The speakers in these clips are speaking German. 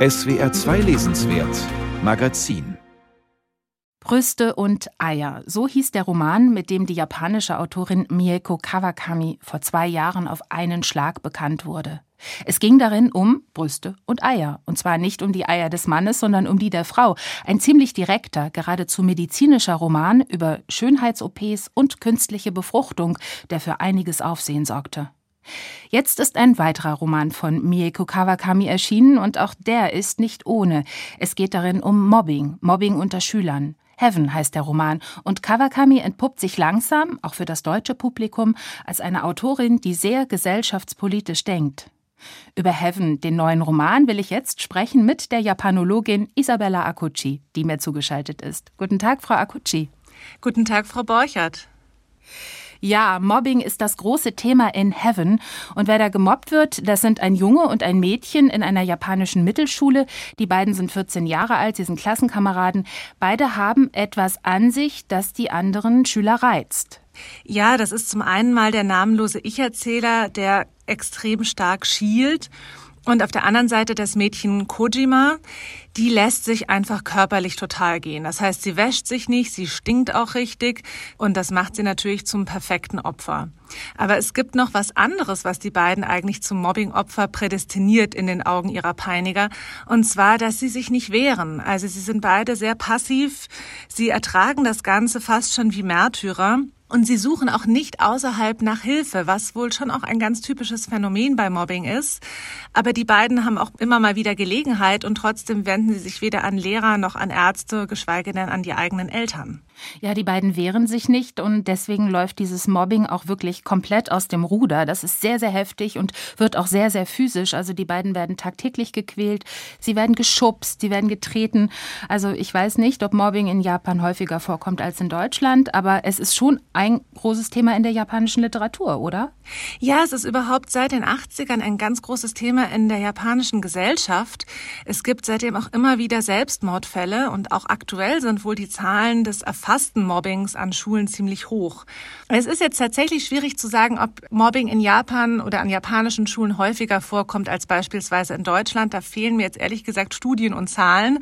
SWR 2 Lesenswert Magazin Brüste und Eier. So hieß der Roman, mit dem die japanische Autorin Mieko Kawakami vor zwei Jahren auf einen Schlag bekannt wurde. Es ging darin um Brüste und Eier. Und zwar nicht um die Eier des Mannes, sondern um die der Frau. Ein ziemlich direkter, geradezu medizinischer Roman über Schönheits-OPs und künstliche Befruchtung, der für einiges Aufsehen sorgte. Jetzt ist ein weiterer Roman von Mieko Kawakami erschienen und auch der ist nicht ohne. Es geht darin um Mobbing, Mobbing unter Schülern. Heaven heißt der Roman und Kawakami entpuppt sich langsam, auch für das deutsche Publikum, als eine Autorin, die sehr gesellschaftspolitisch denkt. Über Heaven, den neuen Roman, will ich jetzt sprechen mit der Japanologin Isabella Akuchi, die mir zugeschaltet ist. Guten Tag, Frau Akuchi. Guten Tag, Frau Borchert. Ja, Mobbing ist das große Thema in Heaven. Und wer da gemobbt wird, das sind ein Junge und ein Mädchen in einer japanischen Mittelschule. Die beiden sind 14 Jahre alt, sie sind Klassenkameraden. Beide haben etwas an sich, das die anderen Schüler reizt. Ja, das ist zum einen mal der namenlose Ich-Erzähler, der extrem stark schielt und auf der anderen Seite das Mädchen Kojima, die lässt sich einfach körperlich total gehen. Das heißt, sie wäscht sich nicht, sie stinkt auch richtig und das macht sie natürlich zum perfekten Opfer. Aber es gibt noch was anderes, was die beiden eigentlich zum Mobbing-Opfer prädestiniert in den Augen ihrer Peiniger. Und zwar, dass sie sich nicht wehren. Also sie sind beide sehr passiv. Sie ertragen das Ganze fast schon wie Märtyrer. Und sie suchen auch nicht außerhalb nach Hilfe, was wohl schon auch ein ganz typisches Phänomen bei Mobbing ist. Aber die beiden haben auch immer mal wieder Gelegenheit und trotzdem wenden sie sich weder an Lehrer noch an Ärzte, geschweige denn an die eigenen Eltern. Ja, die beiden wehren sich nicht und deswegen läuft dieses Mobbing auch wirklich komplett aus dem Ruder. Das ist sehr, sehr heftig und wird auch sehr, sehr physisch. Also die beiden werden tagtäglich gequält, sie werden geschubst, sie werden getreten. Also ich weiß nicht, ob Mobbing in Japan häufiger vorkommt als in Deutschland, aber es ist schon ein großes Thema in der japanischen Literatur, oder? Ja, es ist überhaupt seit den 80ern ein ganz großes Thema in der japanischen Gesellschaft. Es gibt seitdem auch immer wieder Selbstmordfälle und auch aktuell sind wohl die Zahlen des Erfahrungs erfassten Mobbings an Schulen ziemlich hoch. Es ist jetzt tatsächlich schwierig zu sagen, ob Mobbing in Japan oder an japanischen Schulen häufiger vorkommt als beispielsweise in Deutschland. Da fehlen mir jetzt ehrlich gesagt Studien und Zahlen.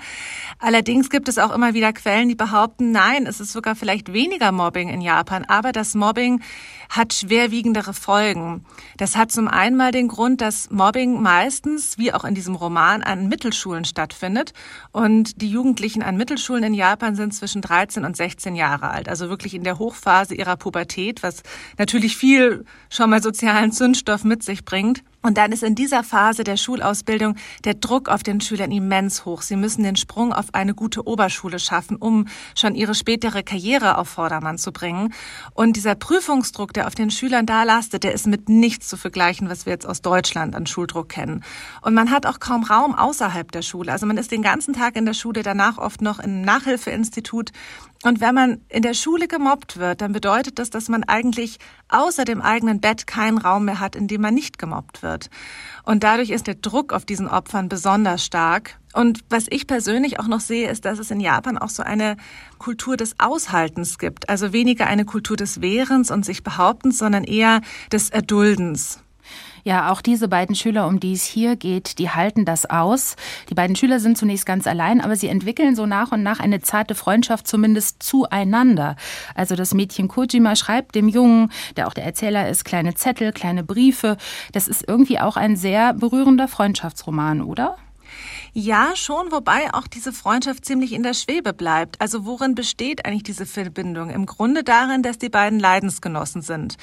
Allerdings gibt es auch immer wieder Quellen, die behaupten, nein, es ist sogar vielleicht weniger Mobbing in Japan, aber das Mobbing hat schwerwiegendere Folgen. Das hat zum einen mal den Grund, dass Mobbing meistens, wie auch in diesem Roman, an Mittelschulen stattfindet. Und die Jugendlichen an Mittelschulen in Japan sind zwischen 13 und 16 Jahre alt, also wirklich in der Hochphase ihrer Pubertät, was natürlich viel schon mal sozialen Zündstoff mit sich bringt. Und dann ist in dieser Phase der Schulausbildung der Druck auf den Schülern immens hoch. Sie müssen den Sprung auf eine gute Oberschule schaffen, um schon ihre spätere Karriere auf Vordermann zu bringen. Und dieser Prüfungsdruck, der auf den Schülern da lastet, der ist mit nichts zu vergleichen, was wir jetzt aus Deutschland an Schuldruck kennen. Und man hat auch kaum Raum außerhalb der Schule. Also man ist den ganzen Tag in der Schule, danach oft noch im Nachhilfeinstitut. Und wenn man in der Schule gemobbt wird, dann bedeutet das, dass man eigentlich außer dem eigenen Bett keinen Raum mehr hat, in dem man nicht gemobbt wird. Und dadurch ist der Druck auf diesen Opfern besonders stark. Und was ich persönlich auch noch sehe, ist, dass es in Japan auch so eine Kultur des Aushaltens gibt. Also weniger eine Kultur des Wehrens und sich Behauptens, sondern eher des Erduldens. Ja, auch diese beiden Schüler, um die es hier geht, die halten das aus. Die beiden Schüler sind zunächst ganz allein, aber sie entwickeln so nach und nach eine zarte Freundschaft zumindest zueinander. Also das Mädchen Kojima schreibt dem Jungen, der auch der Erzähler ist, kleine Zettel, kleine Briefe. Das ist irgendwie auch ein sehr berührender Freundschaftsroman, oder? Ja, schon, wobei auch diese Freundschaft ziemlich in der Schwebe bleibt. Also worin besteht eigentlich diese Verbindung? Im Grunde darin, dass die beiden Leidensgenossen sind.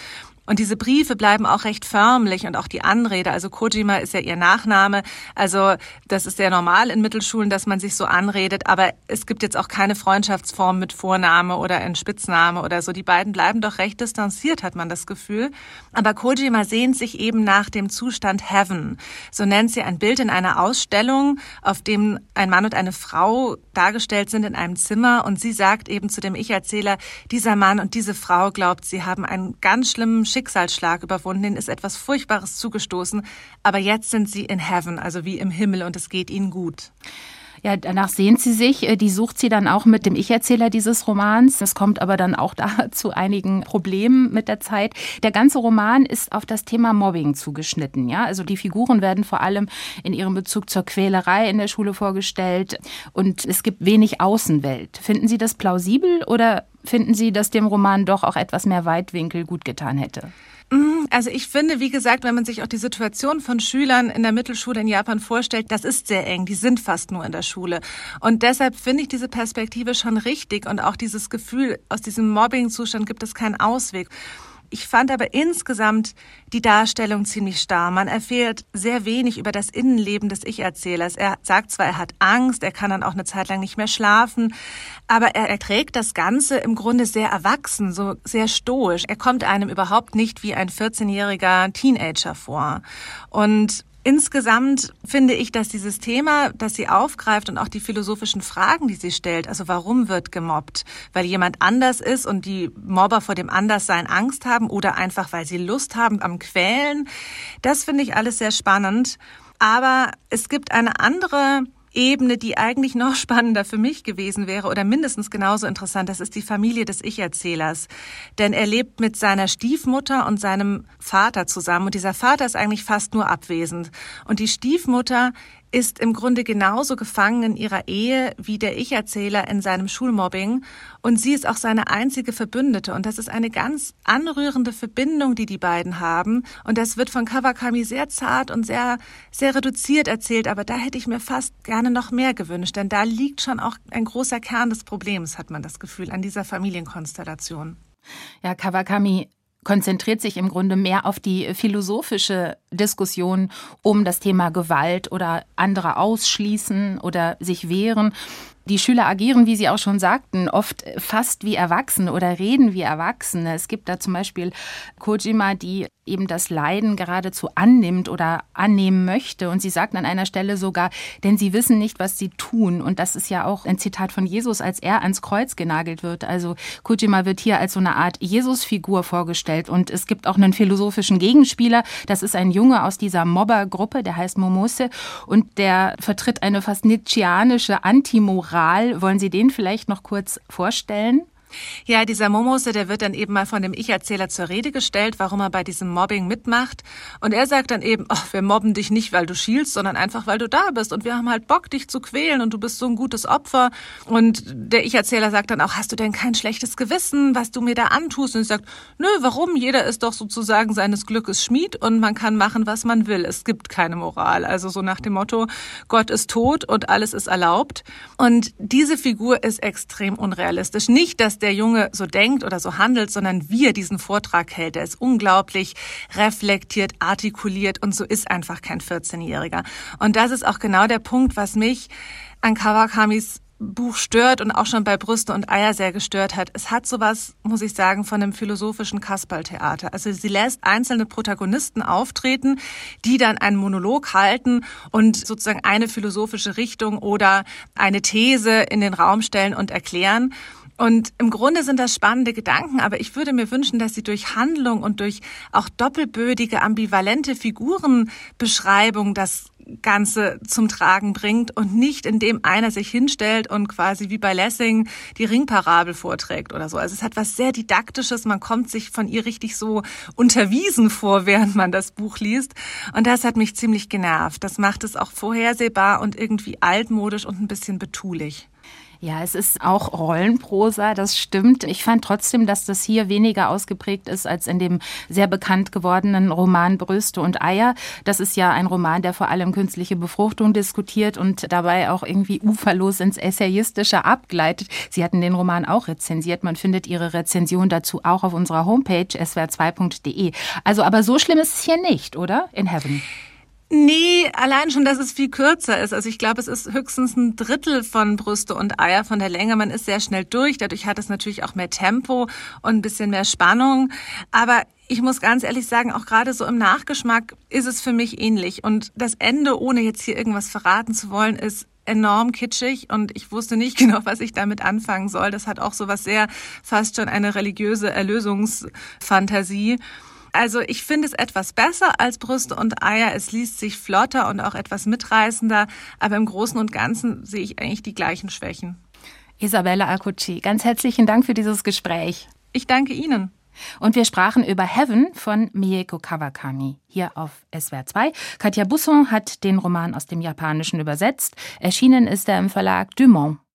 Und diese Briefe bleiben auch recht förmlich und auch die Anrede. Also Kojima ist ja ihr Nachname. Also das ist sehr normal in Mittelschulen, dass man sich so anredet. Aber es gibt jetzt auch keine Freundschaftsform mit Vorname oder ein Spitzname oder so. Die beiden bleiben doch recht distanziert, hat man das Gefühl. Aber Kojima sehnt sich eben nach dem Zustand Heaven. So nennt sie ein Bild in einer Ausstellung, auf dem ein Mann und eine Frau dargestellt sind in einem Zimmer. Und sie sagt eben zu dem Ich-Erzähler, dieser Mann und diese Frau glaubt, sie haben einen ganz schlimmen Schicksalsschlag überwunden, ihnen ist etwas Furchtbares zugestoßen, aber jetzt sind sie in Heaven, also wie im Himmel, und es geht ihnen gut. Ja, danach sehnt sie sich. Äh, die sucht sie dann auch mit dem Ich-Erzähler dieses Romans. Es kommt aber dann auch da zu einigen Problemen mit der Zeit. Der ganze Roman ist auf das Thema Mobbing zugeschnitten. Ja, also die Figuren werden vor allem in ihrem Bezug zur Quälerei in der Schule vorgestellt und es gibt wenig Außenwelt. Finden Sie das plausibel oder finden Sie, dass dem Roman doch auch etwas mehr Weitwinkel gut getan hätte? Mm, also ich finde, wie gesagt, wenn man sich auch die Situation von Schülern in der Mittelschule in Japan vorstellt, das ist sehr eng. Die sind fast nur in der Schule. Und deshalb finde ich diese Perspektive schon richtig und auch dieses Gefühl, aus diesem Mobbing-Zustand gibt es keinen Ausweg. Ich fand aber insgesamt die Darstellung ziemlich starr. Man erfährt sehr wenig über das Innenleben des Ich-Erzählers. Er sagt zwar, er hat Angst, er kann dann auch eine Zeit lang nicht mehr schlafen, aber er erträgt das Ganze im Grunde sehr erwachsen, so sehr stoisch. Er kommt einem überhaupt nicht wie ein 14-jähriger Teenager vor. Und Insgesamt finde ich, dass dieses Thema, das sie aufgreift und auch die philosophischen Fragen, die sie stellt, also warum wird gemobbt? Weil jemand anders ist und die Mobber vor dem Anderssein Angst haben oder einfach weil sie Lust haben am Quälen, das finde ich alles sehr spannend. Aber es gibt eine andere Ebene, die eigentlich noch spannender für mich gewesen wäre oder mindestens genauso interessant, das ist die Familie des Ich-Erzählers. Denn er lebt mit seiner Stiefmutter und seinem Vater zusammen und dieser Vater ist eigentlich fast nur abwesend. Und die Stiefmutter ist im Grunde genauso gefangen in ihrer Ehe wie der Ich-Erzähler in seinem Schulmobbing. Und sie ist auch seine einzige Verbündete. Und das ist eine ganz anrührende Verbindung, die die beiden haben. Und das wird von Kawakami sehr zart und sehr sehr reduziert erzählt, aber da hätte ich mir fast gerne noch mehr gewünscht, denn da liegt schon auch ein großer Kern des Problems, hat man das Gefühl an dieser Familienkonstellation. Ja, Kawakami konzentriert sich im Grunde mehr auf die philosophische Diskussion um das Thema Gewalt oder andere ausschließen oder sich wehren. Die Schüler agieren, wie Sie auch schon sagten, oft fast wie Erwachsene oder reden wie Erwachsene. Es gibt da zum Beispiel Kojima, die eben das Leiden geradezu annimmt oder annehmen möchte. Und sie sagt an einer Stelle sogar, denn sie wissen nicht, was sie tun. Und das ist ja auch ein Zitat von Jesus, als er ans Kreuz genagelt wird. Also Kojima wird hier als so eine Art Jesusfigur vorgestellt. Und es gibt auch einen philosophischen Gegenspieler. Das ist ein Junge aus dieser Mobbergruppe, der heißt Momose. Und der vertritt eine fast nietzscheanische Antimoral. Wollen Sie den vielleicht noch kurz vorstellen? Ja, dieser Momose, der wird dann eben mal von dem Ich-Erzähler zur Rede gestellt, warum er bei diesem Mobbing mitmacht. Und er sagt dann eben, ach, wir mobben dich nicht, weil du schielst, sondern einfach, weil du da bist. Und wir haben halt Bock, dich zu quälen und du bist so ein gutes Opfer. Und der Ich-Erzähler sagt dann auch, hast du denn kein schlechtes Gewissen, was du mir da antust? Und ich sagt, nö, warum? Jeder ist doch sozusagen seines Glückes Schmied und man kann machen, was man will. Es gibt keine Moral. Also so nach dem Motto, Gott ist tot und alles ist erlaubt. Und diese Figur ist extrem unrealistisch. Nicht, dass der der Junge so denkt oder so handelt, sondern wie er diesen Vortrag hält. Er ist unglaublich reflektiert, artikuliert und so ist einfach kein 14-Jähriger. Und das ist auch genau der Punkt, was mich an Kawakamis Buch stört und auch schon bei Brüste und Eier sehr gestört hat. Es hat sowas, muss ich sagen, von einem philosophischen Kasperltheater. Also sie lässt einzelne Protagonisten auftreten, die dann einen Monolog halten und sozusagen eine philosophische Richtung oder eine These in den Raum stellen und erklären. Und im Grunde sind das spannende Gedanken, aber ich würde mir wünschen, dass sie durch Handlung und durch auch doppelbödige, ambivalente Figurenbeschreibung das Ganze zum Tragen bringt und nicht indem einer sich hinstellt und quasi wie bei Lessing die Ringparabel vorträgt oder so. Also es hat was sehr Didaktisches, man kommt sich von ihr richtig so unterwiesen vor, während man das Buch liest. Und das hat mich ziemlich genervt. Das macht es auch vorhersehbar und irgendwie altmodisch und ein bisschen betulich. Ja, es ist auch Rollenprosa, das stimmt. Ich fand trotzdem, dass das hier weniger ausgeprägt ist als in dem sehr bekannt gewordenen Roman Brüste und Eier. Das ist ja ein Roman, der vor allem künstliche Befruchtung diskutiert und dabei auch irgendwie uferlos ins Essayistische abgleitet. Sie hatten den Roman auch rezensiert. Man findet Ihre Rezension dazu auch auf unserer Homepage swr2.de. Also, aber so schlimm ist es hier nicht, oder? In Heaven. Nee, allein schon, dass es viel kürzer ist. Also ich glaube, es ist höchstens ein Drittel von Brüste und Eier von der Länge. Man ist sehr schnell durch. Dadurch hat es natürlich auch mehr Tempo und ein bisschen mehr Spannung. Aber ich muss ganz ehrlich sagen, auch gerade so im Nachgeschmack ist es für mich ähnlich. Und das Ende, ohne jetzt hier irgendwas verraten zu wollen, ist enorm kitschig und ich wusste nicht genau, was ich damit anfangen soll. Das hat auch so was sehr fast schon eine religiöse Erlösungsfantasie. Also ich finde es etwas besser als Brüste und Eier. Es liest sich flotter und auch etwas mitreißender, aber im Großen und Ganzen sehe ich eigentlich die gleichen Schwächen. Isabella Acucci, ganz herzlichen Dank für dieses Gespräch. Ich danke Ihnen. Und wir sprachen über Heaven von Mieko Kawakami hier auf SWR 2. Katja Busson hat den Roman aus dem Japanischen übersetzt. Erschienen ist er im Verlag Dumont.